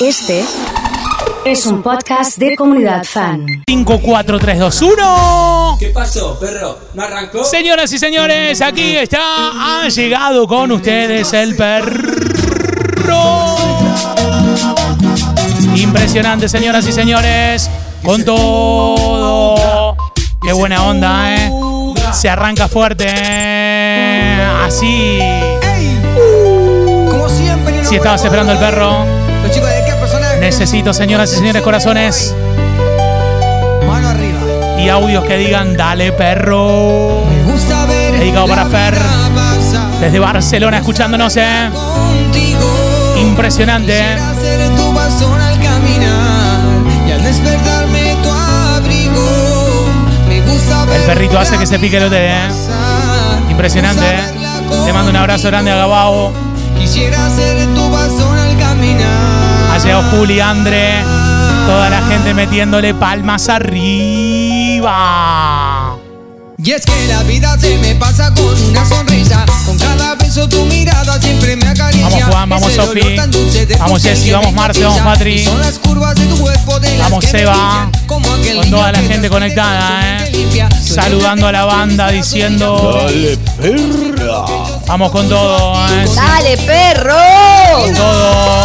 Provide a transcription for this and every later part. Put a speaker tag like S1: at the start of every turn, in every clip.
S1: Este es un podcast de comunidad fan.
S2: 5, 4, 3, 2, 1.
S3: ¿Qué pasó, perro? ¿No arrancó?
S2: Señoras y señores, aquí está, ha llegado con ustedes el perro. Impresionante, señoras y señores, con todo. Qué buena onda, ¿eh? Se arranca fuerte, ¿eh? Así.
S4: Como siempre,
S2: Si estabas esperando el perro, necesito, señoras y señores, corazones
S4: Mano arriba.
S2: y audios que digan, dale perro.
S4: Me gusta ver.
S2: Dedicado para Fer. Desde Barcelona, escuchándonos, ¿eh?
S4: Contigo.
S2: Impresionante, ¿eh? El perrito hace que se pique el hotel, ¿eh? Impresionante,
S4: Me
S2: ¿eh? Te mando un abrazo grande a Gabao.
S4: Quisiera ser tu
S2: llegado Juli, Andre. Toda la gente metiéndole palmas arriba.
S4: Y es que la vida se me pasa con una sonrisa. Con cada beso tu mirada siempre me acaricia.
S2: Vamos, Juan, vamos, Sofi. Vamos, Jessy, vamos, Marce, vamos, Patri.
S4: Son las curvas de tu cuerpo de
S2: Vamos, Seba. Con toda la gente conectada, ¿eh? Saludando a la banda, diciendo.
S5: Dale, perra.
S2: Vamos con todo, ¿eh?
S6: ¡Dale, perro!
S2: con todo.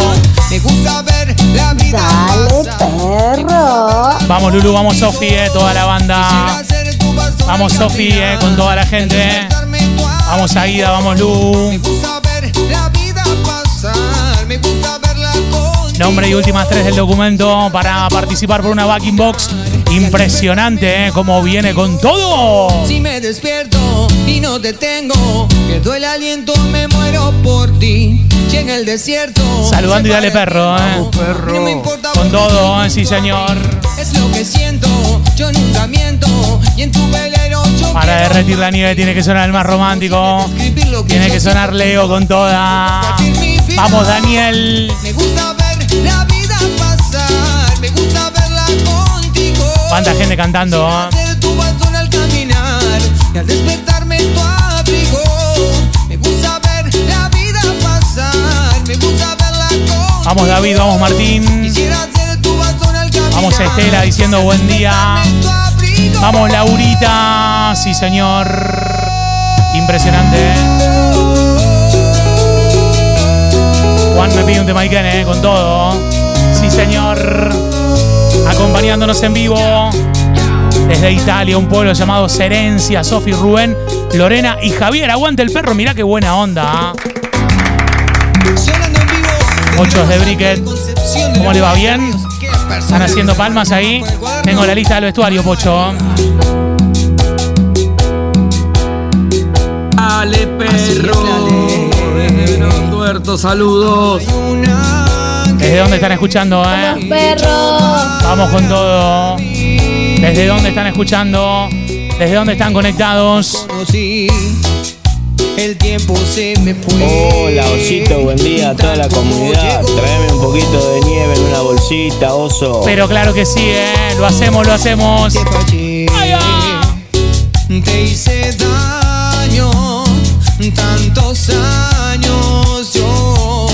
S2: Lulu, vamos, Sofi, eh, toda la banda. Vamos, Sofi, eh, con toda la gente. eh. Vamos, Aida, vamos, Lu. Nombre y últimas tres del documento para participar por una backing box. Impresionante, ¿eh? Cómo viene con todo.
S4: Si me despierto y no te tengo, pierdo el aliento, me muero por ti. Si en el desierto.
S2: Saludando y dale perro, ¿eh?
S4: Importa
S2: Con todo, ¿eh? Sí, señor.
S4: Que siento, yo nunca miento. Y en tu velero yo
S2: Para derretir la nieve tiene que sonar el más romántico. Tiene que sonar. Leo con toda. Vamos, Daniel.
S4: Me gusta ver la vida pasar, me gusta verla contigo.
S2: Cuánta gente cantando, ¿eh?
S4: Al despertarme tu abrigo. Me gusta ver la vida pasar, me gusta verla contigo.
S2: Vamos, David, vamos, Martín.
S4: Quisiera ser
S2: Vamos, Estela, diciendo buen día.
S4: Tu abrigo.
S2: Vamos, Laurita. Sí, señor. Impresionante. Juan me pide un tema Iken, eh, con todo. Sí, señor. Acompañándonos en vivo. Desde Italia, un pueblo llamado Serencia, Sofi, Rubén, Lorena y Javier. Aguante el perro, mirá qué buena onda.
S4: vivo.
S2: Ocho de Bricket. ¿Cómo le va? ¿Bien? Están haciendo palmas ahí. Tengo la lista del vestuario, Pocho.
S5: Dale, perro. Desde los tuertos, saludos.
S2: ¿Desde dónde están escuchando, eh?
S6: ¡Perro!
S2: Vamos con todo. ¿Desde dónde están escuchando? ¿Desde dónde están conectados?
S4: El tiempo se me fue.
S7: Hola, Osito, buen día a toda la comunidad. Tráeme un poquito de nieve en una bolsita, oso.
S2: Pero claro que sí, ¿eh? Lo hacemos, lo hacemos.
S4: Te te hice daño, tantos años yo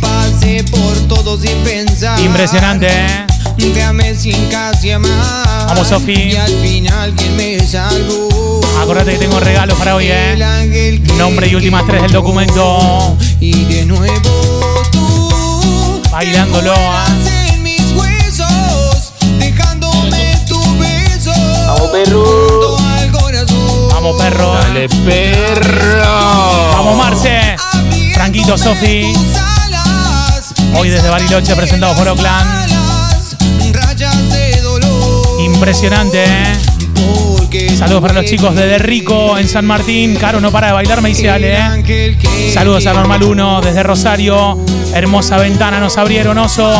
S4: pasé por todo sin pensar.
S2: Impresionante, ¿eh?
S4: Te amé sin casi amar.
S2: Vamos, Sofi.
S4: Y al final quien me salvó.
S2: Acordate que tengo regalos para hoy, ¿eh? Nombre y últimas tres del documento.
S4: Y de nuevo tú
S2: Bailándolo, ¿ah?
S7: Vamos, perro.
S2: Vamos, perro.
S5: Dale, perro.
S2: Vamos, Marce. Franquito, Sofi. Hoy desde Bariloche, presentado por
S4: dolor.
S2: Impresionante, ¿eh? Saludos para los chicos de De Rico en San Martín. Caro no para de bailar, me dice Ale, ¿eh? Saludos a Normal 1 desde Rosario. Hermosa ventana nos abrieron, oso.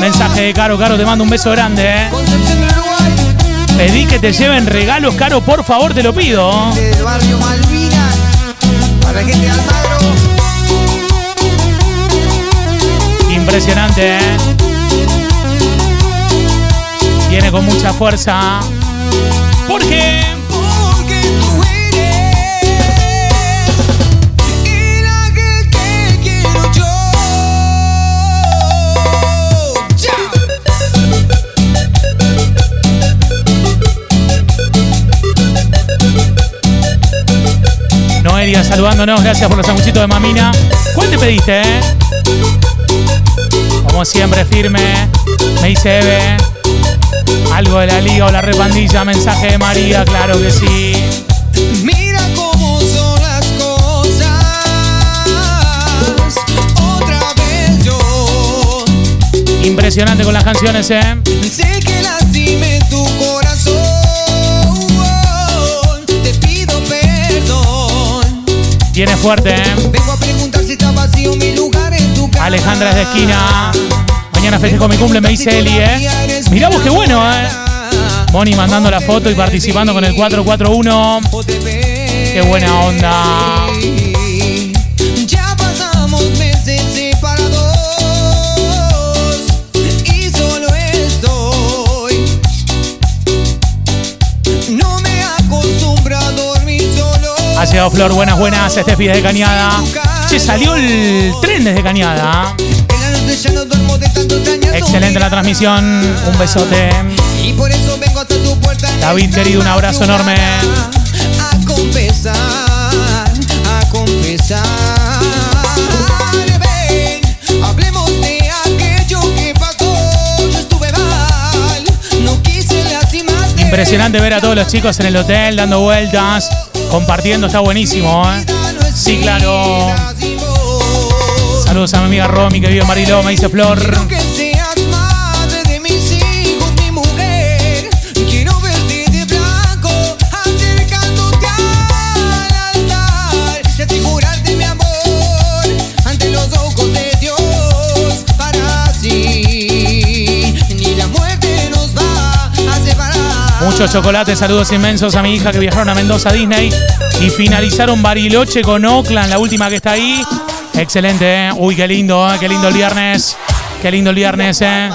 S2: Mensaje de Caro. Caro, te mando un beso grande, ¿eh? Pedí que te lleven regalos, Caro, por favor, te lo pido.
S4: del barrio Malvinas, para que te Almagro.
S2: Impresionante, ¿eh? Viene con mucha fuerza.
S4: Porque
S2: saludándonos. Gracias por los sanguchitos de mamina. ¿Cuál te pediste, eh? Como siempre, firme. Me dice Eve. Algo de la liga o la repandilla. Mensaje de María, claro que sí.
S4: Mira cómo son las cosas. Otra vez yo
S2: Impresionante con las canciones, ¿eh?
S4: sé que lastimé tu corazón.
S2: Viene fuerte, ¿eh?
S4: Vengo a preguntar si está vacío mi lugar en tu casa.
S2: Alejandra es de esquina. Mañana festejo mi cumple, me dice Eli, ¿eh? Mirá vos qué bueno, ¿eh? Moni mandando la foto y participando con el 441. Qué buena onda. Flor, buenas, buenas. Steffi desde Cañada. Che, salió el tren desde Cañada.
S4: De
S2: Excelente la transmisión. Un besote. David, querido, un abrazo enorme.
S4: A confesar, a confesar. De.
S2: Impresionante ver a todos los chicos en el hotel dando vueltas, compartiendo. Está buenísimo, ¿eh? Sí, claro. Saludos a mi amiga Romy que vive en Mariló, me dice Flor.
S4: Separar.
S2: Muchos chocolates, saludos inmensos a mi hija que viajaron a Mendoza, Disney y finalizaron Bariloche con Oakland, la última que está ahí. Excelente, ¿eh? Uy, qué lindo, ¿eh? Qué lindo el viernes. Qué lindo el viernes, ¿eh?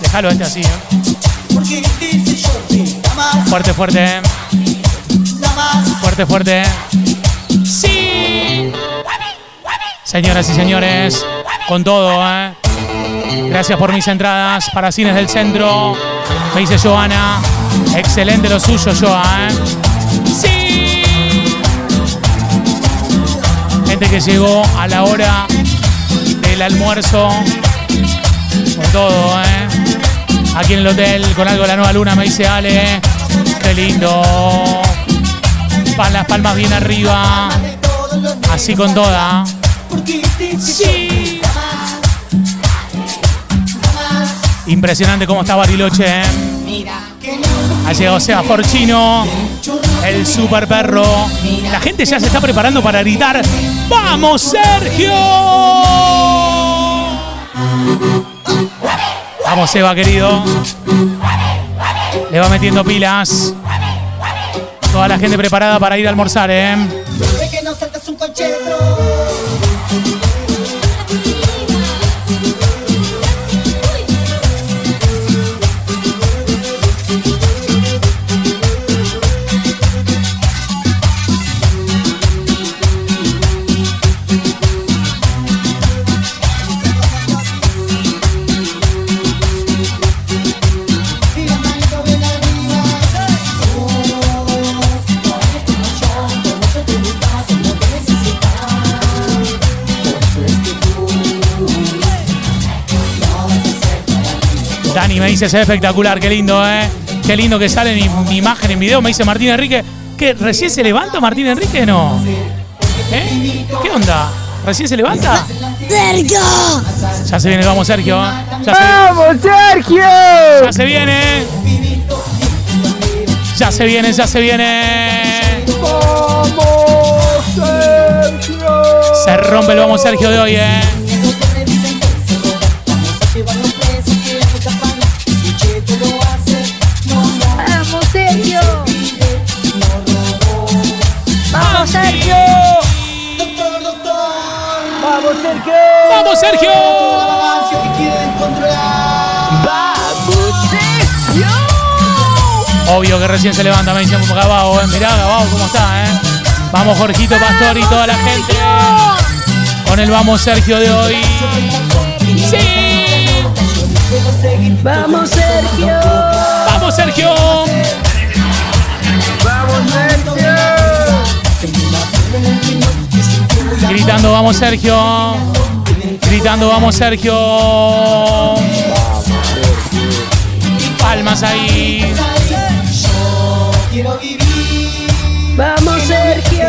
S2: Déjalo este así, ¿eh? Fuerte, fuerte, ¿eh? Fuerte, fuerte. ¡Sí! Señoras y señores, con todo, ¿eh? Gracias por mis entradas para Cines del Centro. Me dice Joana. Excelente lo suyo, Joa, ¿eh? ¡Sí! Gente que llegó a la hora del almuerzo. Con todo, ¿eh? Aquí en el hotel, con algo de la nueva luna, me dice Ale. Qué lindo. Las palmas bien arriba. Así con toda. Sí. Impresionante cómo está Bariloche. ¿eh? Ha llegado Seba Forchino, el super perro. La gente ya se está preparando para gritar. ¡Vamos, Sergio! Vamos, Seba, querido. Le va metiendo pilas. Toda la gente preparada para ir a almorzar, ¿eh? Dani me dice, se ve espectacular, qué lindo, ¿eh? Qué lindo que sale mi, mi imagen en video. Me dice Martín Enrique, ¿qué? ¿Recién se levanta Martín Enrique? No. ¿Eh? ¿Qué onda? ¿Recién se levanta?
S6: ¡Sergio!
S2: Ya se viene, vamos Sergio. ¿eh? Ya se,
S5: ¡Vamos, Sergio!
S2: ya se viene. Ya se viene, ya se viene.
S5: ¡Vamos, Sergio!
S2: Se rompe el vamos Sergio de hoy, ¿eh?
S6: ¡Vamos Sergio!
S2: Obvio que recién se levanta, me dice Gabao, ¿eh? Mirá Gabao cómo está, ¿eh? Vamos Jorgito Pastor y toda la gente. Con el vamos Sergio de hoy. ¡Sí!
S6: ¡Vamos, Sergio!
S2: ¡Vamos Sergio!
S5: ¡Vamos, Sergio!
S2: Gritando, vamos Sergio. Gritando, vamos Sergio. Palmas ahí.
S6: Vamos, Sergio.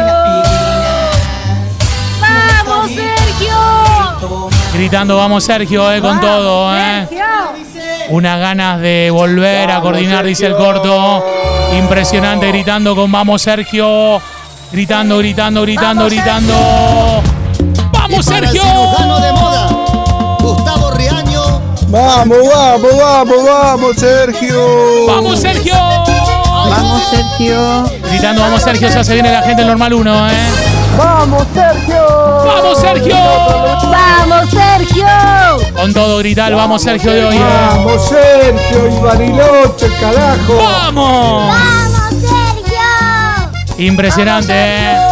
S6: Vamos, Sergio.
S2: Gritando, vamos Sergio, eh, con todo, eh. Unas ganas de volver a coordinar, dice el corto. Impresionante, gritando con vamos Sergio. Gritando, gritando, gritando, gritando. ¡Vamos, Sergio!
S8: de moda, Gustavo Riaño.
S5: Vamos, vamos, vamos, vamos, Sergio.
S2: ¡Vamos, Sergio!
S6: Vamos, Sergio.
S2: Gritando, vamos, Sergio. Ya se viene la gente del normal 1, ¿eh?
S5: Vamos, Sergio.
S2: ¡Vamos, Sergio!
S6: Vamos, Sergio.
S2: Con todo, gritar, vamos, Sergio de hoy, ¿eh?
S5: Vamos, Sergio y Bariloche, carajo.
S2: ¡Vamos!
S6: Vamos, Sergio.
S2: Impresionante, ¿eh?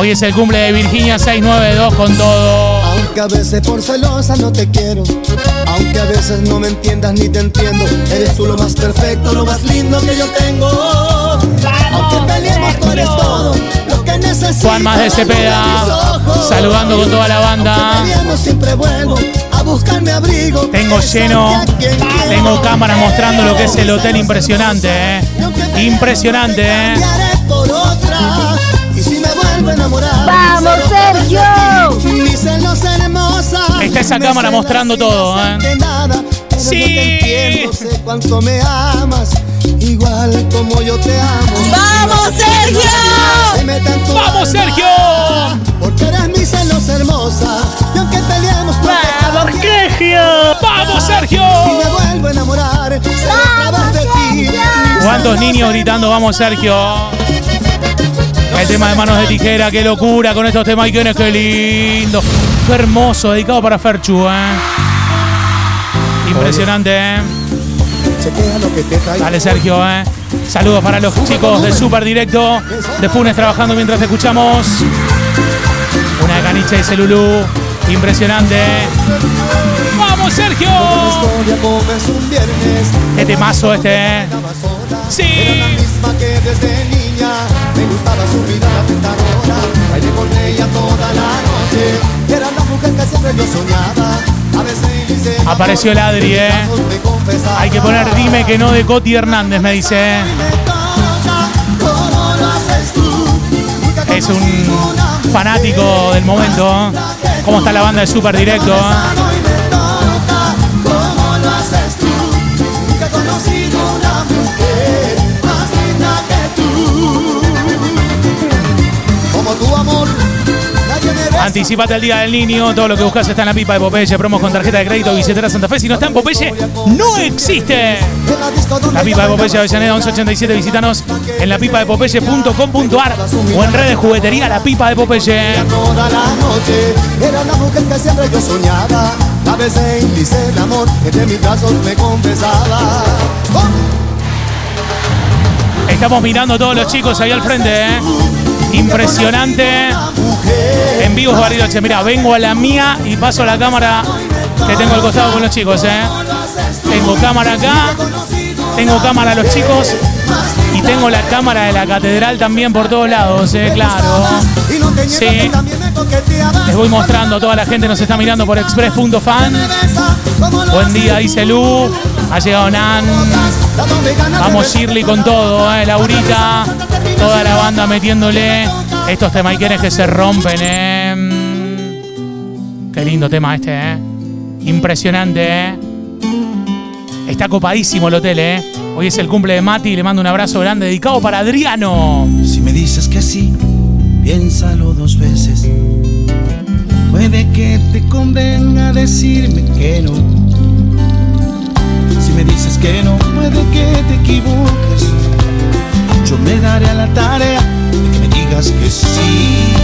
S2: Hoy es el cumple de Virginia 692 con todo.
S8: Aunque a veces por celosa no te quiero. Aunque a veces no me entiendas ni te entiendo. Eres tú lo más perfecto, lo más lindo que yo tengo. Aunque peleemos, tú eres todo lo que necesito.
S2: Juan Más de Cepeda, saludando con toda la banda.
S8: Aunque peleemos, siempre vuelvo a buscarme abrigo.
S2: Tengo lleno, tengo cámaras mostrando lo que es el hotel impresionante, ¿eh? Impresionante, ¿eh?
S6: Vamos, Sergio.
S2: Está esa cámara mostrando todo, ¿eh? Sí.
S8: cuánto me amas. Igual como yo te amo.
S6: Vamos, Sergio.
S2: ¡Vamos, Sergio!
S8: Porque eres mi celos hermosa. Y aunque te
S6: Vamos. Sergio.
S2: ¡Vamos,
S8: Si
S2: Sergio!
S8: me vuelvo a enamorar, de ti.
S2: ¿Cuántos niños gritando, vamos, Sergio? El tema de manos de tijera, qué locura con estos temas icónicos, qué lindo. Hermoso, dedicado para Ferchu, ¿eh? Impresionante, ¿eh? Dale, Sergio, ¿eh? Saludos para los chicos de Super Directo, de Funes trabajando mientras escuchamos. Una de Caniche y Celulú. Impresionante. ¡Vamos, Sergio! Qué temazo este, ¿eh? Sí.
S8: Me gustaba su mirada tentadora. Bailé con ella toda la noche. Era la mujer que siempre yo soñaba. A veces
S2: Apareció el Adri, ¿eh? Hay que poner dime que no de Coti Hernández, me dice. ¿eh? Es un fanático del momento. ¿eh? ¿Cómo está la banda de Super Directo? ¿eh? Anticipate al Día del Niño. Todo lo que buscas está en la pipa de Popeye. Promos con tarjeta de crédito billetera Santa Fe. Si no está en Popeye, no existe.
S8: La
S2: La pipa de Popeye Avellaneda 1187. Visítanos en la pipa de Popeye.com.ar o en redes juguetería La Pipa de Popeye.
S8: Toda la noche era la mujer que siempre yo soñaba. A veces hice el amor, entre mis brazos me confesaba.
S2: Estamos mirando a todos los chicos ahí al frente. ¿eh? Impresionante. En vivo Bariloche. Mira, vengo a la mía y paso a la cámara que tengo al costado con los chicos. ¿eh? Tengo cámara acá, tengo cámara a los chicos y tengo la cámara de la catedral también por todos lados. ¿eh? Claro. Sí. Les voy mostrando a toda la gente, nos está mirando por express.fan. Buen día, dice Lu. Ha llegado Nan. Vamos Shirley con todo, ¿eh? Laurita. Toda la banda metiéndole estos temaiquenes que se rompen, ¿eh? Qué lindo tema este, ¿eh? Impresionante, ¿eh? Está copadísimo el hotel, ¿eh? Hoy es el cumple de Mati y le mando un abrazo grande dedicado para Adriano.
S9: Si me dices que sí, piénsalo dos veces. Puede que te convenga decirme que no. Si me dices que no, puede que te equivoques. Yo me daré a la tarea de que me digas que sí.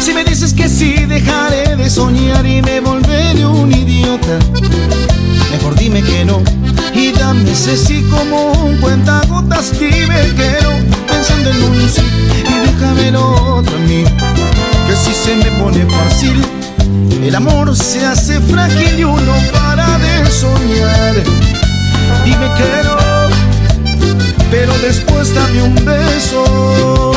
S9: Si me dices que sí, dejaré de soñar y me volveré un idiota. Mejor dime que no y dame ese sí como un cuentagotas. Dime que no, pensando en un sí y déjame lo otro a mí. Que si se me pone fácil, el amor se hace frágil y uno para de soñar. Dime que no, pero después dame un beso.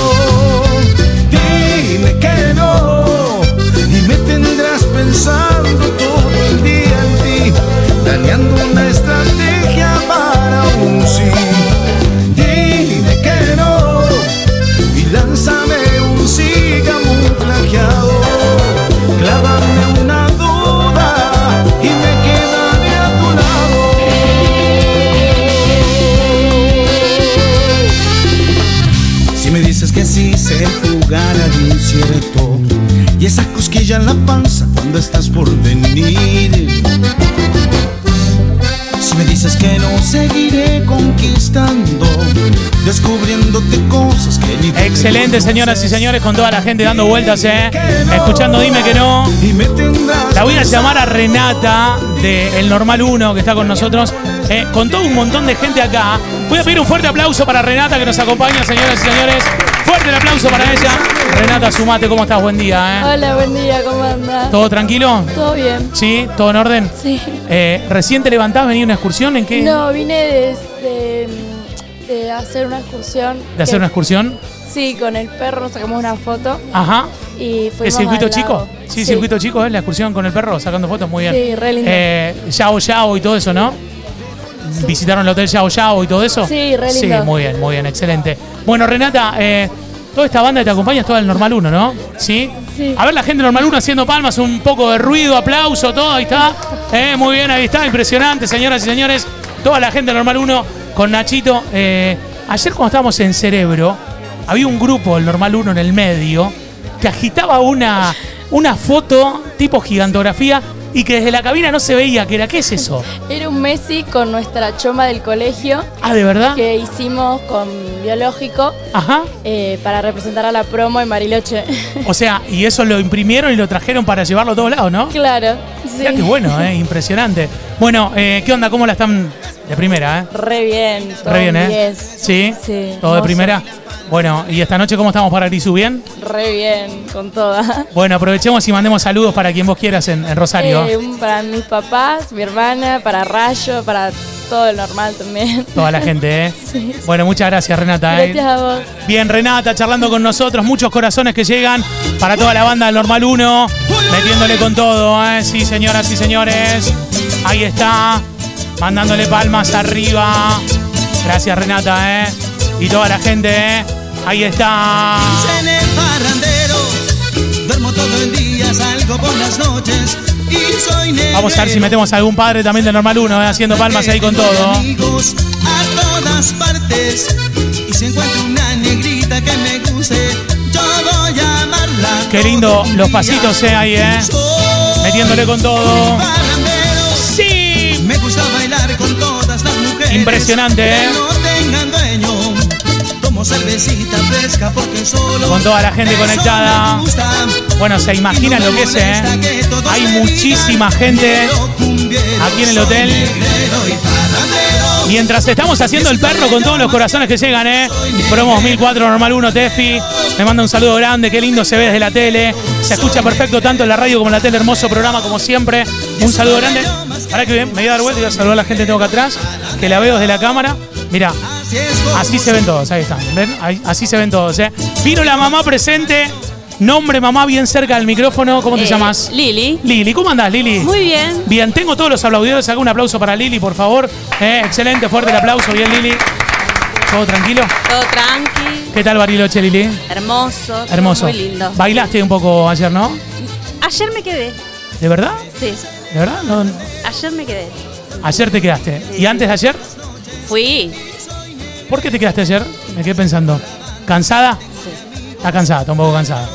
S10: dime que no. Y me tendrás pensando todo el día en ti, planeando una estrategia para un sí. Sé jugar al incierto y esa cosquilla en la panza cuando estás por venir. Si me dices que no, seguiré conquistando, descubriéndote cosas que ni te
S2: Excelente, señoras y señores, con toda la gente dando vueltas, ¿eh? Escuchando Dime que no. La voy a llamar a Renata de El Normal 1 que está con nosotros, eh, con todo un montón de gente acá. Voy a pedir un fuerte aplauso para Renata que nos acompaña, señoras y señores. Fuerte el aplauso para ella. Renata, sumate, ¿cómo estás? Buen día, ¿eh?
S11: Hola, buen día, ¿cómo andás?
S2: ¿Todo tranquilo?
S11: ¿Todo bien?
S2: ¿Sí? ¿Todo en orden?
S11: Sí.
S2: Eh, ¿Recién te levantás? ¿Venís a una excursión? ¿En qué?
S11: No, vine de, de- de hacer una excursión.
S2: ¿De hacer una excursión?
S11: Sí, con el perro sacamos una foto
S2: Ajá.
S11: y
S2: ¿Es circuito chico? Sí, circuito chico, ¿eh? La excursión con el perro, sacando fotos, muy bien.
S11: Sí, re lindo.
S2: Eh, Yao Yao y todo eso, ¿no? ¿Visitaron el hotel Yao Yao y todo eso?
S11: Sí, re lindo.
S2: Sí, muy bien, muy bien, excelente. Bueno, Renata, eh, toda esta banda que te acompaña es toda el Normal 1, ¿no? ¿Sí?
S11: Sí.
S2: A ver la gente del Normal 1 haciendo palmas, un poco de ruido, aplauso, todo, ahí está. Eh, muy bien, ahí está, impresionante, señoras y señores. Toda la gente del Normal 1 con Nachito. Eh, ayer cuando estábamos en Cerebro, había un grupo del Normal 1 en el medio que agitaba una, una foto tipo gigantografía y que desde la cabina no se veía que era. ¿Qué es eso?
S11: Era un Messi con nuestra choma del colegio
S2: Ah, ¿de verdad?
S11: que hicimos con biológico
S2: Ajá.
S11: eh, para representar a la promo en Bariloche.
S2: O sea, y eso lo imprimieron y lo trajeron para llevarlo a todos lados, ¿no?
S11: claro, sí.
S2: Mirá qué bueno, ¿eh? impresionante. Bueno, eh, ¿qué onda? ¿Cómo la están de primera? ¿eh?
S11: Re bien, todo
S2: Re bien, ¿eh?
S11: 10.
S2: Sí,
S11: Sí,
S2: todo de
S11: hermoso.
S2: primera. Bueno, ¿y esta noche cómo estamos para Grisú? ¿Bien?
S11: Re bien, con toda.
S2: Bueno, aprovechemos y mandemos saludos para quien vos quieras en, en Rosario.
S11: Eh, un para mis papás, mi hermana, para Rayo, para todo el normal también.
S2: Toda la gente, ¿eh?
S11: Sí.
S2: Bueno, muchas gracias, Renata. ¿eh?
S11: Gracias a vos.
S2: Bien, Renata, charlando con nosotros. Muchos corazones que llegan para toda la banda del Normal 1. Metiéndole con todo, ¿eh? Sí, señoras y señores. Ahí está. Mandándole palmas arriba. Gracias, Renata, ¿eh? Y toda la gente, ¿eh? Ahí está. Vamos a ver si metemos a algún padre también del Normal 1, ¿eh? haciendo palmas ahí con todo.
S12: Amigos a todas partes y si encuentro una negrita que me guste, yo voy a amarla.
S2: Qué lindo los pasitos, ¿eh? Ahí, ¿eh? Metiéndole con todo.
S12: Porque solo.
S2: Con toda la gente conectada. Bueno, se imaginan lo que es, ¿eh? Hay muchísima gente aquí en el hotel. Mientras estamos haciendo el perro con todos los corazones que llegan, ¿eh? Promo 2004 Normal 1 Tefi. Me manda un saludo grande, qué lindo se ve desde la tele. Se escucha perfecto tanto en la radio como en la tele. Hermoso programa como siempre. Un saludo grande. Ahora que me voy a dar vuelta y voy a saludar a la gente que tengo acá atrás, que la veo desde la cámara. Mira, así se ven todos, ahí están. ¿Ven? Ahí- así se ven todos, ¿eh? Vino la mamá presente. Nombre mamá bien cerca del micrófono. ¿Cómo te
S13: Eh,
S2: llamas?
S13: Lili.
S2: Lili, ¿cómo andás, Lili?
S13: Muy bien.
S2: Bien, tengo todos los aplaudidores. Hago un aplauso para Lili, por favor. Eh, excelente, fuerte el aplauso. Bien, Lili. ¿Todo tranquilo?
S13: Todo tranqui,
S2: ¿Qué tal Bariloche, Lili?
S13: hermoso.
S2: Hermoso.
S13: Muy lindo.
S2: Bailaste un poco ayer, ¿no?
S13: Ayer me quedé.
S2: ¿De verdad?
S13: Sí.
S2: ¿De verdad? No,
S13: Ayer me quedé.
S2: Ayer te quedaste. ¿Y antes de ayer?
S13: Fui.
S2: ¿Por qué te quedaste ayer? Me quedé pensando. ¿Cansada?
S13: Sí.
S2: Está cansada, está un poco cansada.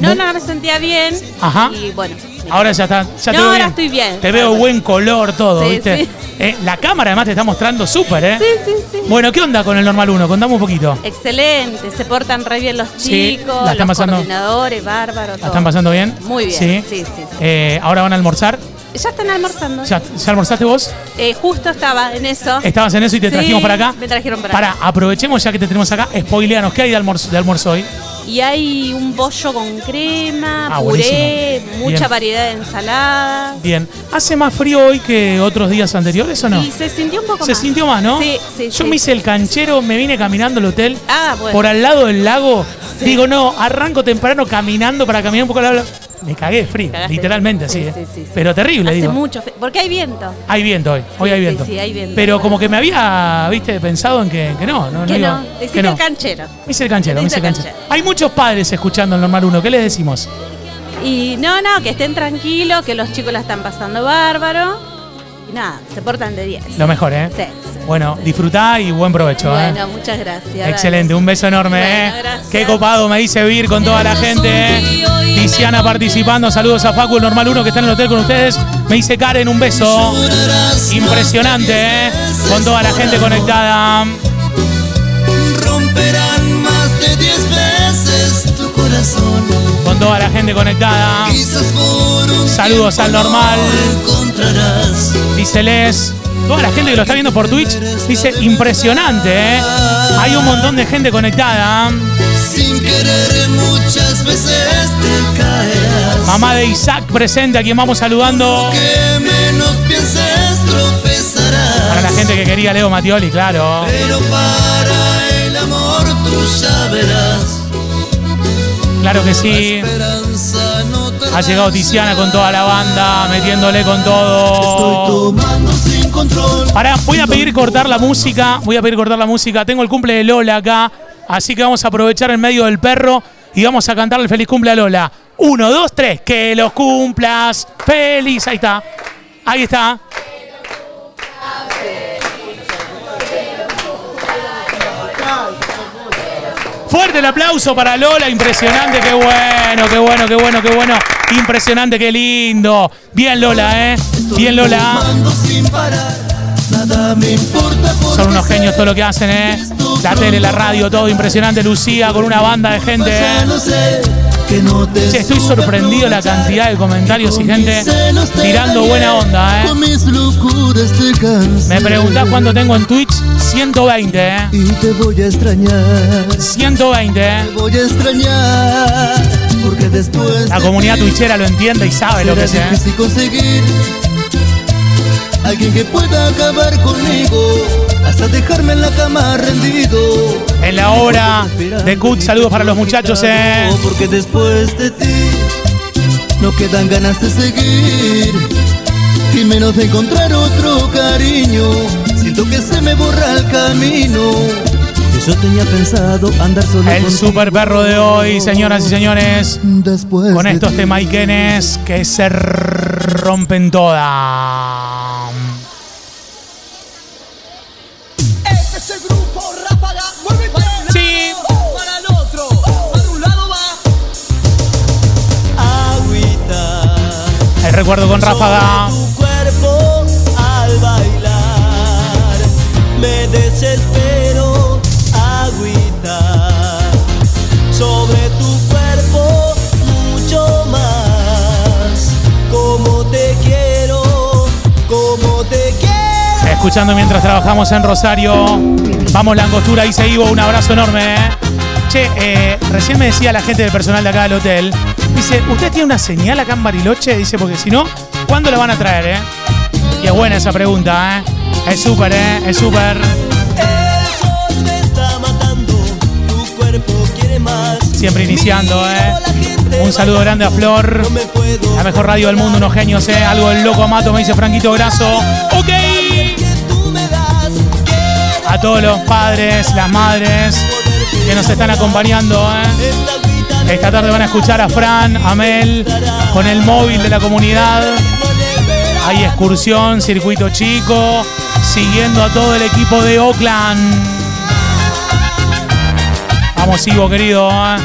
S13: No, no me sentía bien.
S2: Ajá.
S13: Y bueno.
S2: Ahora ya está. Ya te veo
S13: ahora
S2: bien.
S13: estoy bien.
S2: Te veo buen color, todo,
S13: Sí,
S2: ¿viste?
S13: sí.
S2: Eh, la cámara además te está mostrando súper, ¿eh?
S13: Sí, sí, sí.
S2: Bueno, ¿qué onda con el Normal 1? Contame un poquito.
S13: Excelente, se portan re bien los
S2: Sí,
S13: chicos,
S2: la están
S13: los
S2: pasando-
S13: coordinadores, bárbaros.
S2: ¿La están pasando bien?
S13: Muy bien,
S2: Sí.
S13: sí, sí, sí.
S2: Eh, ¿Ahora van a almorzar?
S13: Ya están almorzando.
S2: ¿Ya, ya almorzaste vos?
S13: Eh, justo estaba en eso.
S2: ¿Estabas en eso y te
S13: Sí,
S2: trajimos para acá?
S13: Me trajeron para
S2: Para,
S13: acá.
S2: aprovechemos ya que te tenemos acá, spoileanos, ¿qué hay de almuerzo, de almuerzo hoy?
S13: Y hay un bollo con crema,
S2: Ah,
S13: puré,
S2: buenísimo.
S13: mucha
S2: Bien.
S13: variedad de ensaladas.
S2: Bien. ¿Hace más frío hoy que otros días anteriores o no?
S13: Y se sintió un poco
S2: Se
S13: más.
S2: sintió más, ¿no?
S13: Sí, sí,
S2: Yo
S13: sí.
S2: me hice el canchero, me vine caminando al hotel.
S13: Ah, bueno.
S2: Por al lado del lago. Digo, no, arranco temprano caminando para caminar un poco al lado. Me cagué frío,
S13: Cagaste.
S2: literalmente así. ¿eh?
S13: sí, sí, sí.
S2: Pero terrible,
S13: Hace
S2: digo.
S13: mucho porque hay viento.
S2: Hay viento hoy, hoy hay viento.
S13: sí, hay viento.
S2: Pero como que me había, viste, pensado en que, que no, no,
S13: que
S2: iba-
S13: no, te
S2: que no.
S13: el canchero.
S2: Me hice el canchero, me hice el canchero. Hay muchos padres escuchando el Normal 1, ¿qué les decimos?
S13: Y no, no, que estén tranquilos, que los chicos la están pasando bárbaro. Nada, se portan de 10.
S2: Lo mejor, ¿eh?
S13: Sí.
S2: Bueno, disfrutá y buen provecho, ¿eh?
S13: Bueno, muchas gracias.
S2: Excelente, un beso enorme,
S13: Bueno,
S2: ¿eh?
S13: gracias.
S2: Qué copado me dice Vir con toda la gente. ¿eh? Tiziana participando, saludos a Facu, el Normal 1 que está en el hotel con ustedes. Me dice Karen, un beso. Impresionante, ¿eh? Con toda la gente conectada.
S10: Romperán más de 10 veces tu corazón.
S2: Toda la gente conectada. Saludos al normal. Dice Les. Toda la gente que lo está viendo por Twitch dice impresionante, ¿eh? Hay un montón de gente conectada.
S10: Sin querer muchas veces te caerás.
S2: Mamá de Isaac presente, a quien vamos saludando.
S10: Que menos pienses tropezarás.
S2: Para la gente que quería Leo Matioli, claro.
S10: Pero para el amor tú ya verás.
S2: Claro que sí. Ha llegado Tiziana con toda la banda, metiéndole con todo. Pará, voy a pedir cortar la música. Voy a pedir cortar la música. Tengo el cumple de Lola acá. Así que vamos a aprovechar el medio del perro y vamos a cantarle el feliz cumple a Lola. Uno, dos, tres. Que los cumplas. Feliz. Ahí está. Ahí está. Fuerte el aplauso para Lola, impresionante, qué bueno, qué bueno, qué bueno, qué bueno, impresionante, qué lindo. Bien Lola, ¿eh? Bien Lola. Son unos genios todo lo que hacen, ¿eh? La tele, la radio, todo impresionante. Lucía con una banda de gente,
S10: ya
S2: ¿eh? estoy sorprendido la cantidad de comentarios y gente tirando buena onda, ¿eh? Me preguntás cuánto tengo en Twitch. 120, ¿eh?
S10: Y te voy a extrañar.
S2: 120, ¿eh?
S10: Te voy a extrañar. Porque después.
S2: La
S10: de
S2: comunidad
S10: ti
S2: twitchera lo entiende y sabe lo que es, ¿eh?
S10: difícil conseguir alguien que pueda acabar conmigo. Hasta dejarme en la cama rendido.
S2: En la obra de Cut, saludos para los muchachos, ¿eh?
S10: Porque después de ti no quedan ganas de seguir y menos de encontrar otro cariño. Siento que se me borra el camino. Yo tenía pensado andar solo
S2: El super perro de hoy, señoras y señores.
S10: Después
S2: Con
S10: de
S2: estos
S10: ti.
S2: temaiquenes que se rompen todas.
S10: Este es el grupo Ráfaga. Muévete.
S2: Sí.
S10: Para el otro. Para un lado va. Agüita.
S2: El recuerdo con Ráfaga. Escuchando mientras trabajamos en Rosario. Vamos, la angostura, dice Ivo, un abrazo enorme. ¿eh? Che, eh, recién me decía la gente del personal de acá del hotel. Dice, ¿usted tiene una señal acá en Bariloche? Dice, porque si no, ¿cuándo la van a traer, eh? Y es buena esa pregunta, ¿eh? Es súper, ¿eh? Es súper. Siempre iniciando, ¿eh? Un saludo grande a Flor. La mejor radio del mundo, unos genios, ¿eh? Algo del loco Amato, me dice Franquito Graso. ¡Ok! A todos los padres, las madres que nos están acompañando, ¿eh? Esta tarde van a escuchar a Fran, a Mel, con el móvil de la comunidad. Hay excursión, circuito chico, siguiendo a todo el equipo de Oakland. Vamos, Ivo, querido. ¿eh?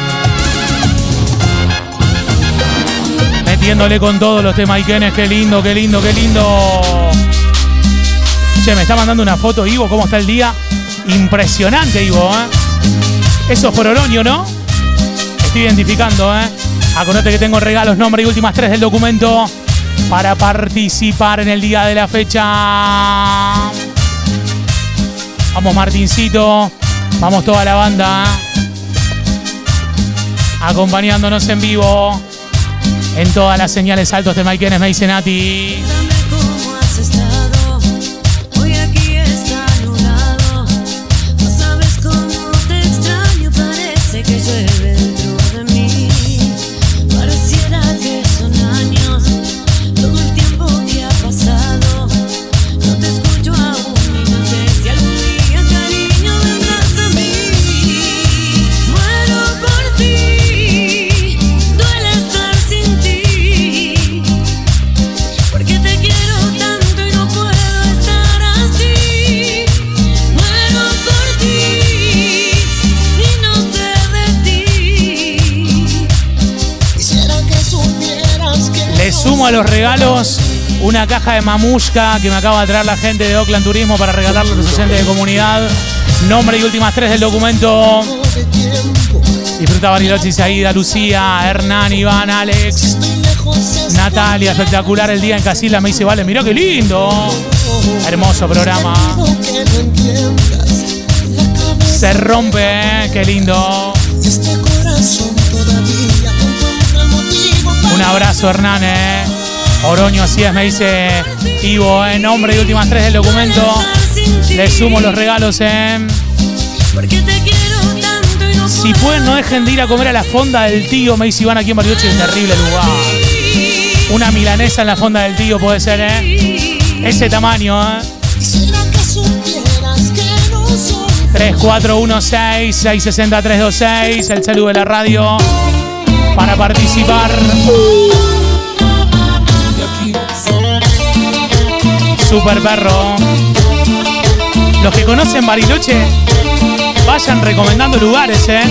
S2: Metiéndole con todos los temas Ikenes. Qué lindo, qué lindo, qué lindo. Me está mandando una foto, Ivo, cómo está el día. Impresionante, Ivo, ¿eh? Eso es por Oroño, ¿no? Estoy identificando, ¿eh? Acordate que tengo regalos, nombre y últimas tres del documento para participar en el día de la fecha. Vamos, Martincito. Vamos toda la banda. acompañándonos en vivo en todas las señales altos de Maikenes, me dice Nati.
S14: ¿Cómo
S2: una caja de mamushka que me acaba de traer la gente de Oakland Turismo para regalarle a los oyentes de comunidad. Nombre y últimas tres del documento. Disfruta Bariloche, Isaída, Lucía, Hernán, Iván, Alex, Natalia. Espectacular el día en Casilla. Me dice, vale, mirá qué lindo. Hermoso programa. Se rompe, ¿eh? qué lindo. Un abrazo, Hernán. ¿eh? Oroño, así es, me dice Ivo. En nombre y últimas tres del documento. Le sumo los regalos.
S14: no
S2: Si pueden, no dejen de ir a comer a la fonda del tío. Me dice Iván aquí en Bariloche. Es terrible lugar. Una milanesa en la fonda del tío puede ser, ¿eh? Ese tamaño, ¿eh?
S8: Quisiera que supieras que no soy
S2: 3416-660-326, el saludo de la radio para participar. Super perro. Los que conocen Bariloche, vayan recomendando lugares, ¿eh?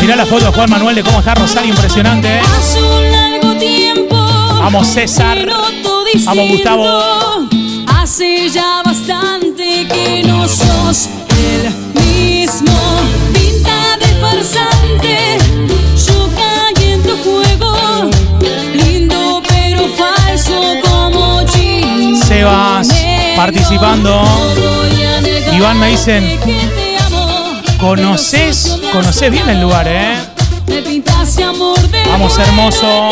S2: Mirá la foto de Juan Manuel de cómo está Rosario, impresionante. ¿eh?
S14: Hace un largo tiempo.
S2: Vamos, César.
S14: diciendo,
S2: Vamos, Gustavo.
S14: Hace ya bastante que no sos el mismo. Pinta de farsante.
S2: Participando. Iván me dicen, ¿conoces? ¿Conoces bien el lugar, eh? Vamos, hermoso.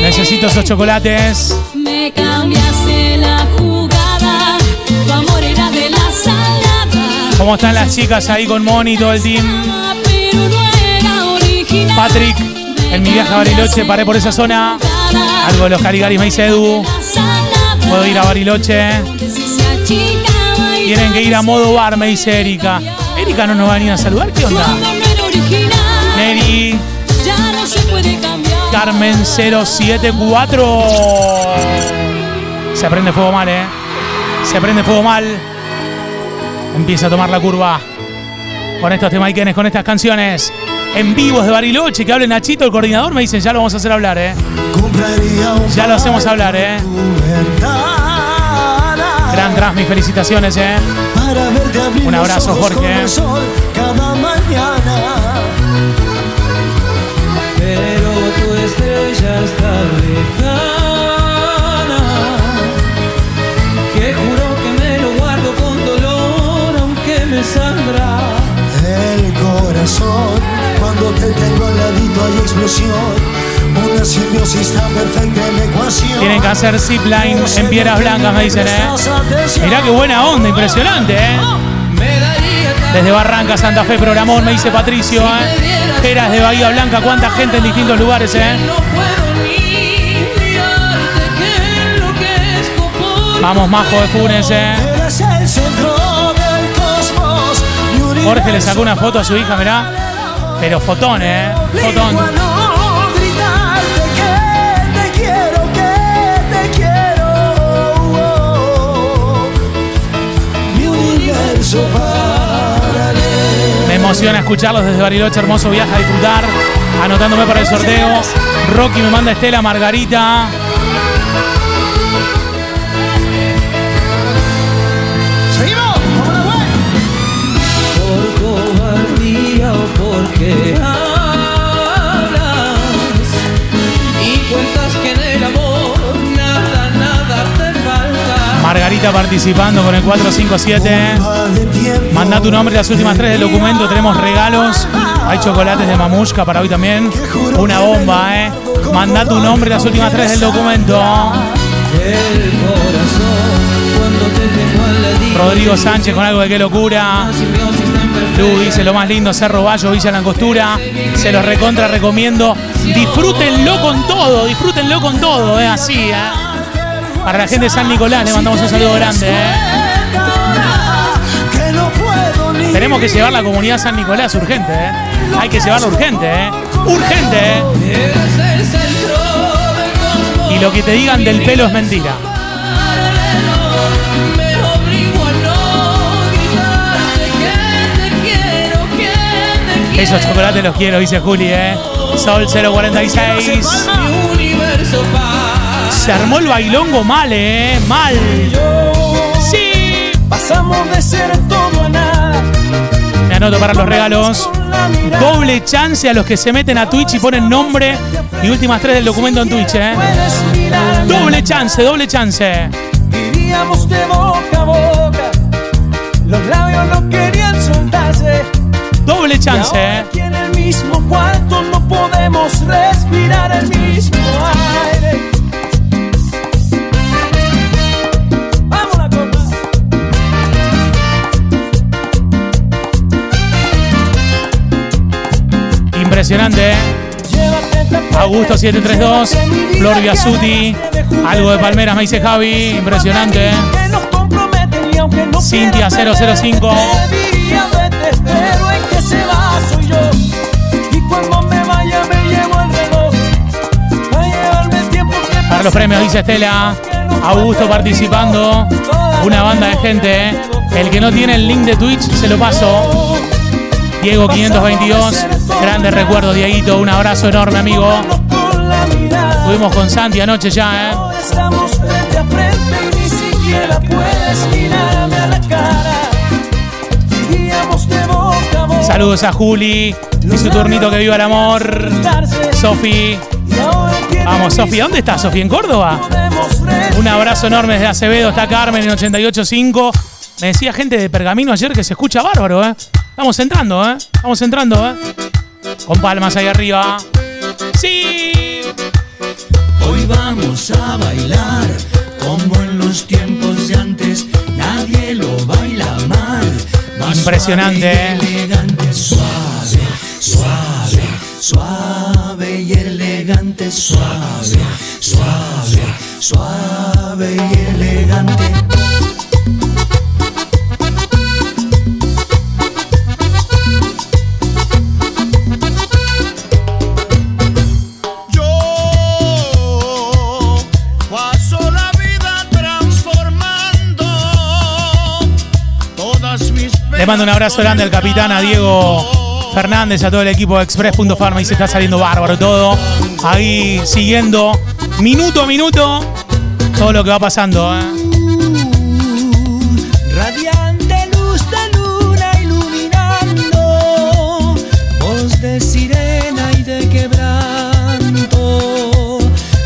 S2: Necesito esos chocolates.
S14: Me cambiaste la jugada, tu amor era de la salada,
S2: ¿Cómo están las chicas ahí con Moni y todo el team? Patrick, en mi viaje a Bariloche paré por esa zona. Algo de los Caligaris me dice Edu. Puedo ir a Bariloche. Tienen que ir a modo bar, me dice Erika. Erika no nos va a venir a saludar, ¿qué onda? Neri,
S14: ya no se puede cambiar.
S2: Carmen 074. Se prende fuego mal, ¿eh? Se prende fuego mal. Empieza a tomar la curva. Con estos temaiquenes, con estas canciones. En vivos de Bariloche, que hable Nachito, el coordinador, me dicen, ya lo vamos a hacer hablar, ¿eh? Ya lo hacemos hablar, ¿eh? Gran tras, mis felicitaciones, ¿eh? Un abrazo, Jorge.
S8: cada mañana.
S3: Pero tu estrella está lejana. Que juro que me lo guardo con dolor, aunque me sangra.
S8: El corazón, cuando te tengo al ladito hay explosión. Una simbiosis tan perfecta en ecuación.
S2: Tienen que hacer zipline en piedras blancas, me dicen, ¿eh? Mirá qué buena onda, impresionante, ¿eh? Desde Barranca, Santa Fe, programón, me dice Patricio, ¿eh? Geras de Bahía Blanca, cuánta gente en distintos lugares, ¿eh? Vamos, Majo de Funes, ¿eh? Jorge le sacó una foto a su hija, mirá. Pero fotón, ¿eh? Fotón.
S8: Universo paralelo.
S2: Me emociona escucharlos desde Bariloche, hermoso viaje a disfrutar. Anotándome para el sorteo. Rocky me manda Estela Margarita.
S8: Seguimos.
S3: Por cobardía o porque
S2: Participando con el 457. Manda tu nombre las últimas tres del documento. Tenemos regalos. Hay chocolates de mamushka para hoy también. Una bomba, ¿eh? Manda tu nombre las últimas tres del documento. Rodrigo Sánchez con algo de qué locura. Lu dice lo más lindo, Cerro Bayo, Villa La Angostura. Se los recontra recomiendo. Disfrútenlo con todo, disfrútenlo con todo, es así, ¿eh? Para la gente de San Nicolás le mandamos un saludo grande, ¿eh? Tenemos que llevar la comunidad San Nicolás urgente, ¿eh? Hay que llevarlo urgente, ¿eh? Urgente, ¿eh? Y lo que te digan del pelo es mentira.
S4: Me obligo a no gritarte que te quiero, que te quiero.
S2: Esos chocolates los quiero, dice Juli, ¿eh? Sol 046. Se armó el bailongo mal, ¿eh? Mal. Sí.
S4: Pasamos de ser todo a nada.
S2: Me anoto para los regalos. Doble chance a los que se meten a Twitch y ponen nombre y últimas tres del documento en Twitch, ¿eh? Doble chance, doble chance.
S4: Vivíamos de boca a boca. Los labios no querían soltarse.
S2: Doble chance, ¿eh?
S4: En el mismo cuarto no podemos respirar el mismo
S2: Impresionante, ¿eh? Augusto 732, Flor Biasuti, algo de Palmeras me dice Javi, impresionante. ¿eh? Cintia
S4: quiera,
S2: 005.
S4: te diría vete, pero en que se va soy yo. Y cuando me vaya me llevo el reloj. A llevarme el tiempo que
S2: Para los premios dice Estela, Augusto participando, una banda de gente. ¿eh? El que no tiene el link de Twitch se lo paso. Diego 522, grandes recuerdos, Dieguito, un abrazo enorme, amigo. Estuvimos con Santi anoche ya, ¿eh?
S4: Estamos frente a frente y ni siquiera puedes mirarme a la cara. Vivíamos de boca a boca.
S2: Saludos a Juli y su turnito que viva el amor. Sofi, vamos Sofi, ¿dónde está Sofi? ¿En Córdoba? Un abrazo enorme desde Acevedo, está Carmen en 88.5. Me decía gente de Pergamino ayer que se escucha bárbaro, ¿eh? Estamos entrando, ¿eh? Estamos entrando, ¿eh? Con palmas ahí arriba. ¡Sí!
S10: Hoy vamos a bailar como en los tiempos de antes. Nadie lo baila mal. Más
S2: Impresionante, ¿eh?
S10: suave y elegante, suave, suave, suave y elegante, suave, suave, suave y elegante.
S2: Le mando un abrazo grande al capitán, a Diego Fernández, a todo el equipo de Express.farma y se está saliendo bárbaro todo. Ahí siguiendo minuto a minuto todo lo que va pasando, ¿eh?
S4: Radiante luz de luna iluminando, voz de sirena y de quebranto.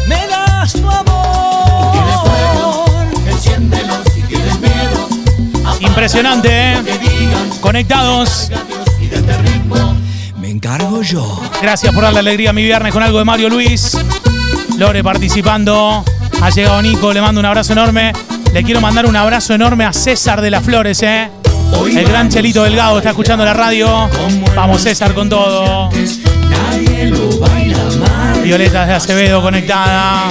S4: Me das tu amor.
S10: Enciéndelo si tienes miedo.
S2: Impresionante, ¿eh? Conectados.
S10: Me encargo yo.
S2: Gracias por darle alegría a mi viernes con algo de Mario Luis. Lore participando. Ha llegado Nico, le mando un abrazo enorme. Le quiero mandar un abrazo enorme a César de las Flores, ¿eh? El gran Chelito Delgado está escuchando la radio. Vamos César con todo. Violeta de Acevedo conectada.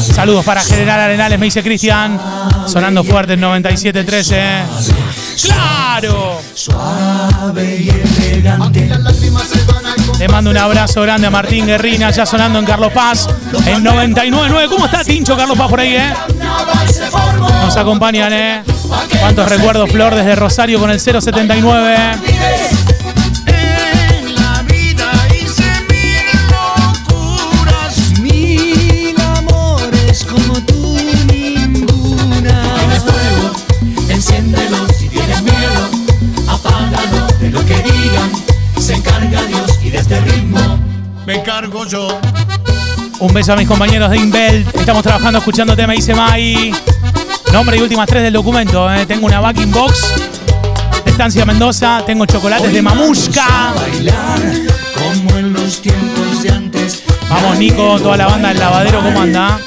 S2: Saludos para General Arenales, me dice Cristian. Sonando fuerte en 97.13. ¡Claro!
S10: Suave y elegante.
S2: Le mando un abrazo grande a Martín Guerrina, ya sonando en Carlos Paz, en 99.9. ¿Cómo está Tincho Carlos Paz por ahí, eh? Nos acompañan, eh. ¿Cuántos recuerdos, Flor, desde Rosario con el 079? Un beso a mis compañeros de Inbel. Estamos trabajando, escuchando tema, dice Mai. Nombre y últimas tres del documento. eh. Tengo una backing box Estancia Mendoza. Tengo chocolates de
S15: antes.
S2: Vamos, Nico, toda la banda del lavadero, ¿cómo anda?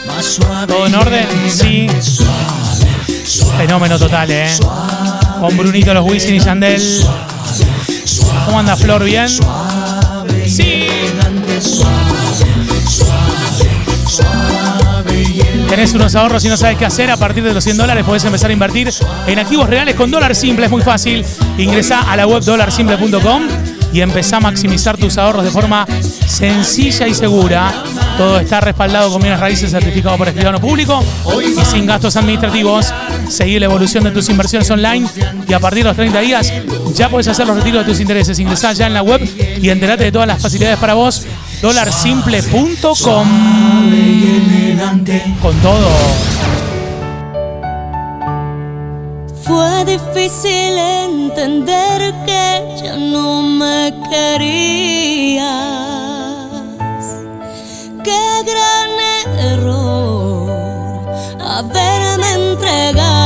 S2: ¿Todo en orden? Sí. Fenómeno total, ¿eh? Con Brunito, los Wisin y Yandel. ¿Cómo anda Flor? ¿Bien? Tenés unos ahorros y no sabes qué hacer. A partir de los 100 dólares podés empezar a invertir en activos reales con dólar simple. Es muy fácil. Ingresá a la web dólarsimple.com y empezá a maximizar tus ahorros de forma sencilla y segura. Todo está respaldado con bienes raíces certificado por escribano público y sin gastos administrativos. Seguí la evolución de tus inversiones online y a partir de los 30 días ya puedes hacer los retiros de tus intereses. Ingresá ya en la web y enterate de todas las facilidades para vos. Dólarsimple.com Con todo.
S14: Fue difícil entender que ya no me querías. Qué gran error haberme entregado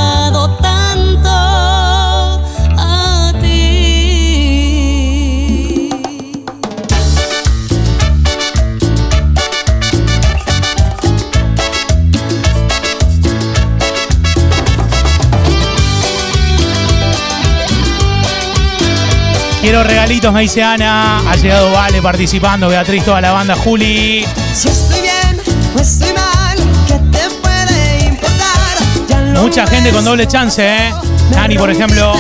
S2: Regalitos, me dice Ana. Ha llegado Vale participando, Beatriz, toda la banda, Juli.
S4: Si estoy bien o estoy mal, ¿qué te puede importar? Ya
S2: Mucha gente con doble chance, ¿eh? Nani, por ejemplo.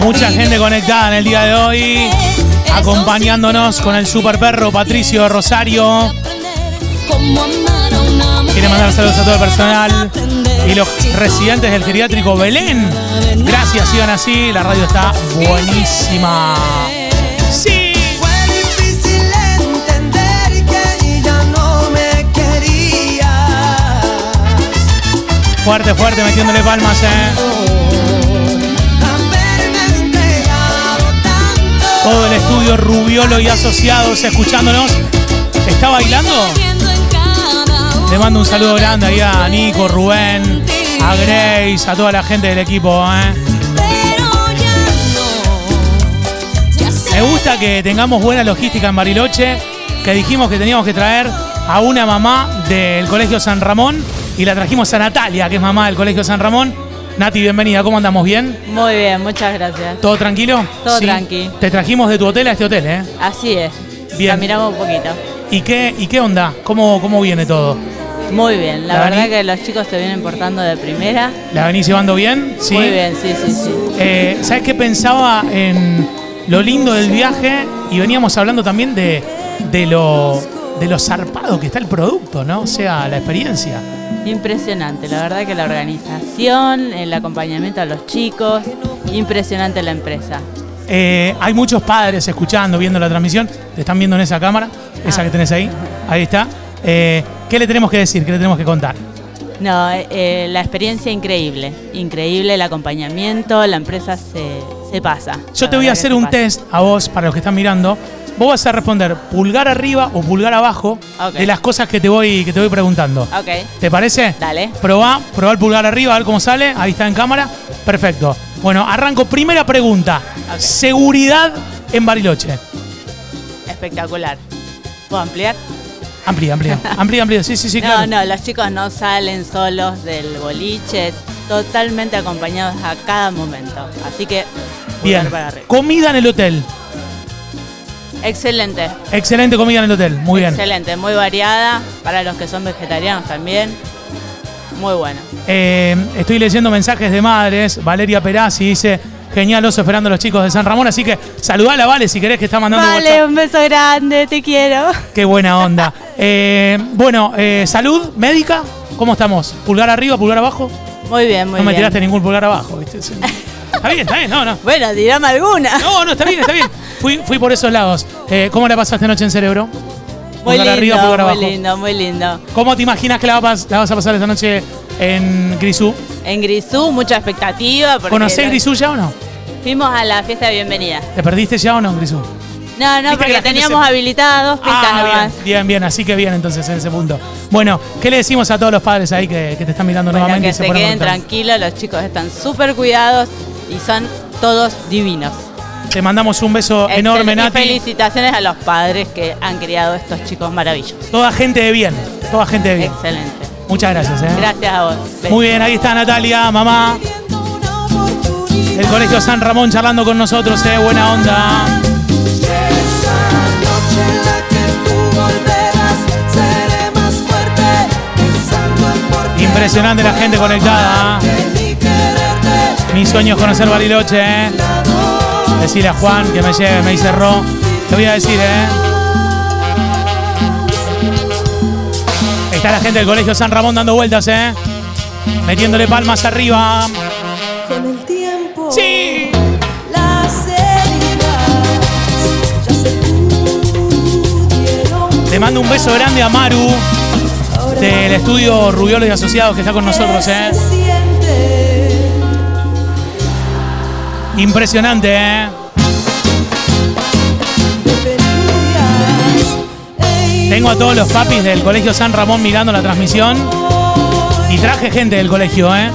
S2: Mucha gente conectada en el día de hoy. Acompañándonos con el super perro Patricio Rosario. Quiere mandar saludos a todo el personal y los residentes del geriátrico Belén. Gracias, sigan así. La radio está buenísima. Sí. Fuerte, fuerte, metiéndole palmas, ¿eh? Todo el estudio Rubiolo y asociados escuchándonos. ¿Está bailando? Le mando un saludo grande ahí a Nico, Rubén, a Grace, a toda la gente del equipo. ¿eh? Me gusta que tengamos buena logística en Bariloche, que dijimos que teníamos que traer a una mamá del Colegio San Ramón y la trajimos a Natalia, que es mamá del Colegio San Ramón. Nati, bienvenida, ¿cómo andamos? ¿Bien?
S16: Muy bien, muchas gracias.
S2: ¿Todo tranquilo?
S16: Todo
S2: Sí.
S16: tranqui.
S2: Te trajimos de tu hotel a este hotel, ¿eh?
S16: Así es.
S2: Bien.
S16: Caminamos un poquito.
S2: ¿Y qué, y qué onda? ¿Cómo, ¿Cómo viene todo?
S16: Muy bien. La,
S2: ¿La
S16: verdad que los chicos se vienen portando de primera.
S2: ¿La venís llevando bien? Sí.
S16: Muy bien, sí, sí, sí.
S2: Eh, ¿Sabes qué pensaba en lo lindo del viaje? Y veníamos hablando también de, de lo de lo zarpado que está el producto, ¿no? O sea, la experiencia.
S16: Impresionante, la verdad que la organización, el acompañamiento a los chicos, impresionante la empresa.
S2: Eh, hay muchos padres escuchando, viendo la transmisión. Te están viendo en esa cámara, esa que tenés ahí. Ahí está. Eh, ¿Qué le tenemos que decir? ¿Qué le tenemos que contar?
S16: No, eh, eh, la experiencia increíble, increíble el acompañamiento, la empresa se, se pasa.
S2: Yo te voy a hacer un
S16: pasa.
S2: test a vos, para los que están mirando. Vos vas a responder pulgar arriba o pulgar abajo de las cosas que te voy, que te voy preguntando. ¿Te parece?
S16: dale.
S2: Probá, probá el pulgar arriba, a ver cómo sale. Ahí está en cámara. Perfecto. Bueno, arranco. Primera pregunta. Seguridad en Bariloche.
S16: Espectacular. ¿Puedo ampliar?
S2: Amplía, amplía. amplía, amplía. Sí, sí, sí,
S16: no,
S2: claro.
S16: no, los chicos no salen solos del boliche, totalmente acompañados a cada momento. Así que,
S2: Bien.
S16: para arriba.
S2: Comida en el hotel.
S16: Excelente.
S2: Excelente comida en el hotel. Muy bien.
S16: Excelente, muy variada. Para los que son vegetarianos también. Muy bueno.
S2: Eh, estoy leyendo mensajes de madres. Valeria Perazzi dice. Genial oso esperando los chicos de San Ramón. Así que saludala, Vale, si querés que está mandando
S16: Vale,
S2: WhatsApp.
S16: un beso grande, te quiero.
S2: Qué buena onda. Eh, bueno, eh, salud médica. ¿Cómo estamos? ¿Pulgar arriba, pulgar abajo?
S16: Muy bien, muy
S2: no me
S16: bien.
S2: tiraste ningún pulgar abajo, ¿viste? Sí. Está bien, está bien, no, no.
S16: Bueno, tirame alguna.
S2: No, no, está bien, está bien. Fui, fui por esos lados. Eh, ¿Cómo la pasaste anoche en cerebro?
S16: Muy
S2: Pulgar
S16: lindo,
S2: arriba, pulgar
S16: muy
S2: abajo.
S16: lindo, muy lindo.
S2: ¿Cómo te imaginas que la vas, la vas a pasar esta noche en Grisú?
S16: En Grisú, mucha expectativa.
S2: ¿Conocés Grisú ya o no?
S16: Fuimos a la fiesta de bienvenida.
S2: ¿Te perdiste ya o no en Grisú?
S16: No, no, porque teníamos
S2: se-
S16: habilitados pistas
S2: Ah,
S16: nomás.
S2: bien, bien, bien, así que bien entonces en ese punto. Bueno, ¿qué le decimos a todos los padres ahí que, que te están mirando
S16: Bueno,
S2: nuevamente?
S16: que
S2: y
S16: se
S2: fueron
S16: queden tranquilos, los chicos están súper cuidados y son todos divinos.
S2: Te mandamos un beso enorme,
S16: Excel- y
S2: Nati.
S16: felicitaciones a los padres que han criado estos chicos maravillosos.
S2: Toda gente de bien, toda gente de bien.
S16: Excelente.
S2: Muchas gracias, ¿eh?
S16: Gracias a vos.
S2: Muy bien, ahí está Natalia, mamá. El Colegio San Ramón charlando con nosotros, ¿eh? Buena onda. Impresionante la gente conectada. Mi sueño es conocer Bariloche, ¿eh? Decirle a Juan que me lleve, me dice Ro. Te voy a decir, ¿eh? Está la gente del Colegio San Ramón dando vueltas, ¿eh? Metiéndole palmas arriba.
S17: Con el tiempo.
S2: Sí.
S17: Las heridas ya se pudieron.
S2: Le mando un beso grande a Maru del estudio Rubiolos y Asociados que está con nosotros, ¿eh? Impresionante, ¿eh? Tengo a todos los papis del Colegio San Ramón mirando la transmisión y traje gente del colegio, ¿eh?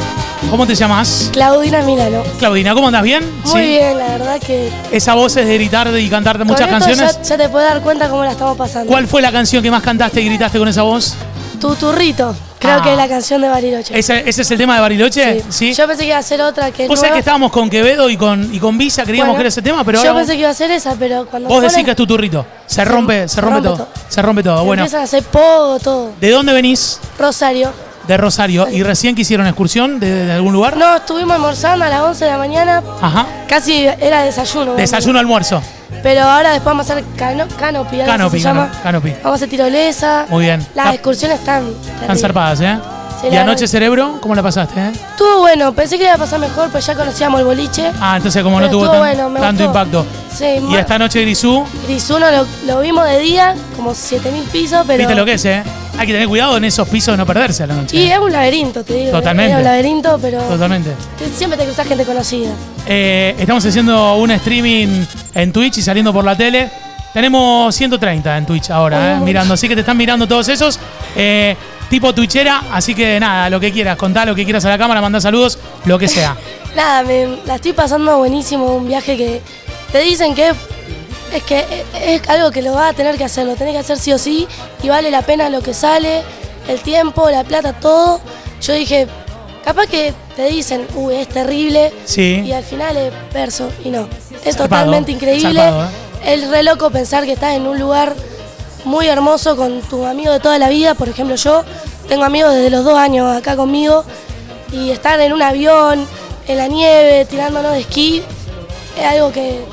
S2: ¿Cómo te llamas?
S18: Claudina Milano.
S2: Claudina, ¿cómo andas? ¿Bien?
S18: Muy bien, la verdad que.
S2: Esa voz es de gritar y cantarte
S18: con
S2: muchas
S18: esto
S2: canciones.
S18: Ya, ya te puedes dar cuenta cómo la estamos pasando.
S2: ¿Cuál fue la canción que más cantaste y gritaste con esa voz?
S18: Tu turrito. Creo
S2: Ah.
S18: que es la canción de Bariloche.
S2: ¿Ese, ese es el tema de Bariloche? Sí.
S18: Yo pensé que iba a ser otra que.
S2: Vos sabés que estábamos con Quevedo y con, y con Visa, creíamos
S18: Bueno,
S2: que era ese tema, pero
S18: Yo
S2: ahora
S18: pensé que iba a ser esa, pero cuando.
S2: vos
S18: ponen,
S2: decís que es tu turrito. Se rompe, se, rompe, todo. Se rompe todo. Bueno,
S18: Empiezan a hacer pogo, todo.
S2: ¿de dónde venís?
S18: Rosario.
S2: De Rosario. ¿Y recién que hicieron excursión de, de algún lugar?
S18: No, estuvimos almorzando a las 11 de la mañana.
S2: Ajá.
S18: Casi era desayuno.
S2: Desayuno, almuerzo.
S18: Pero ahora después vamos a hacer cano, canopy, algo así
S2: Canopy,
S18: se llama.
S2: cano- canopy.
S18: Vamos a hacer tirolesa.
S2: Muy bien.
S18: Las
S2: Ah,
S18: excursiones están.
S2: Están
S18: terribles.
S2: zarpadas, ¿eh?
S18: Sí,
S2: ¿Y anoche cerebro? ¿Cómo la pasaste, eh?
S18: Estuvo bueno, pensé que iba a pasar mejor, pues ya conocíamos el boliche.
S2: Ah, entonces como no
S18: Pero
S2: tuvo
S18: estuvo
S2: tan-
S18: bueno, me
S2: tanto
S18: gustó.
S2: impacto.
S18: Sí,
S2: Y
S18: ma-
S2: esta noche Grisú,
S18: Grisuno lo, lo vimos de día, como 7000 pisos, pero.
S2: viste lo que es, ¿eh? Hay que tener cuidado en esos pisos de no perderse a la noche.
S18: Y es un laberinto, te digo.
S2: Totalmente.
S18: Es un laberinto, pero.
S2: Totalmente.
S18: te- Siempre te cruzas gente conocida.
S2: Eh, estamos haciendo un streaming en Twitch y saliendo por la tele. Tenemos 130 en Twitch ahora, eh, mirando. Así que te están mirando todos esos. Eh, tipo Twitchera, así que nada, lo que quieras, contá lo que quieras a la cámara, mandá saludos, lo que sea.
S18: Nada, me, la estoy pasando buenísimo. Un viaje que te dicen que es, es que es, es algo que lo vas a tener que hacer, lo tenés que hacer sí o sí y vale la pena lo que sale, el tiempo, la plata, todo. Yo dije, capaz que te dicen, uy, es terrible
S2: Sí.
S18: y al final es verso y no. Es
S2: Zarpado,
S18: totalmente increíble.
S2: zarpado, ¿eh?
S18: Es re loco pensar que estás en un lugar muy hermoso con tus amigos de toda la vida. Por ejemplo, yo tengo amigos desde los dos años acá conmigo y estar en un avión, en la nieve, tirándonos de esquí, es algo que,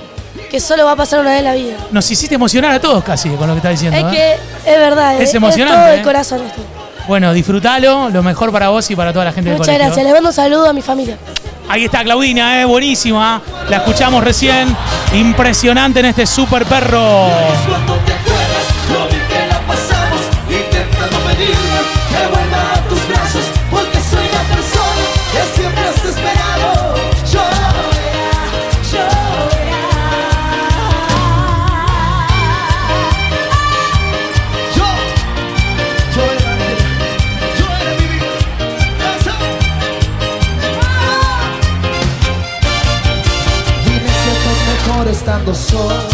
S18: que solo va a pasar una vez en la vida.
S2: Nos hiciste emocionar a todos casi con lo que estás diciendo.
S18: Es
S2: ¿eh?
S18: que es verdad,
S2: Es
S18: es,
S2: emocionante,
S18: todo
S2: ¿eh?
S18: el corazón esto.
S2: Bueno, disfrútalo, lo mejor para vos y para toda la gente
S18: Muchas
S2: del
S18: gracias, les mando un saludo a mi familia.
S2: Ahí está Claudina, eh, buenísima. La escuchamos recién. Impresionante en este super perro.
S3: Estás mejor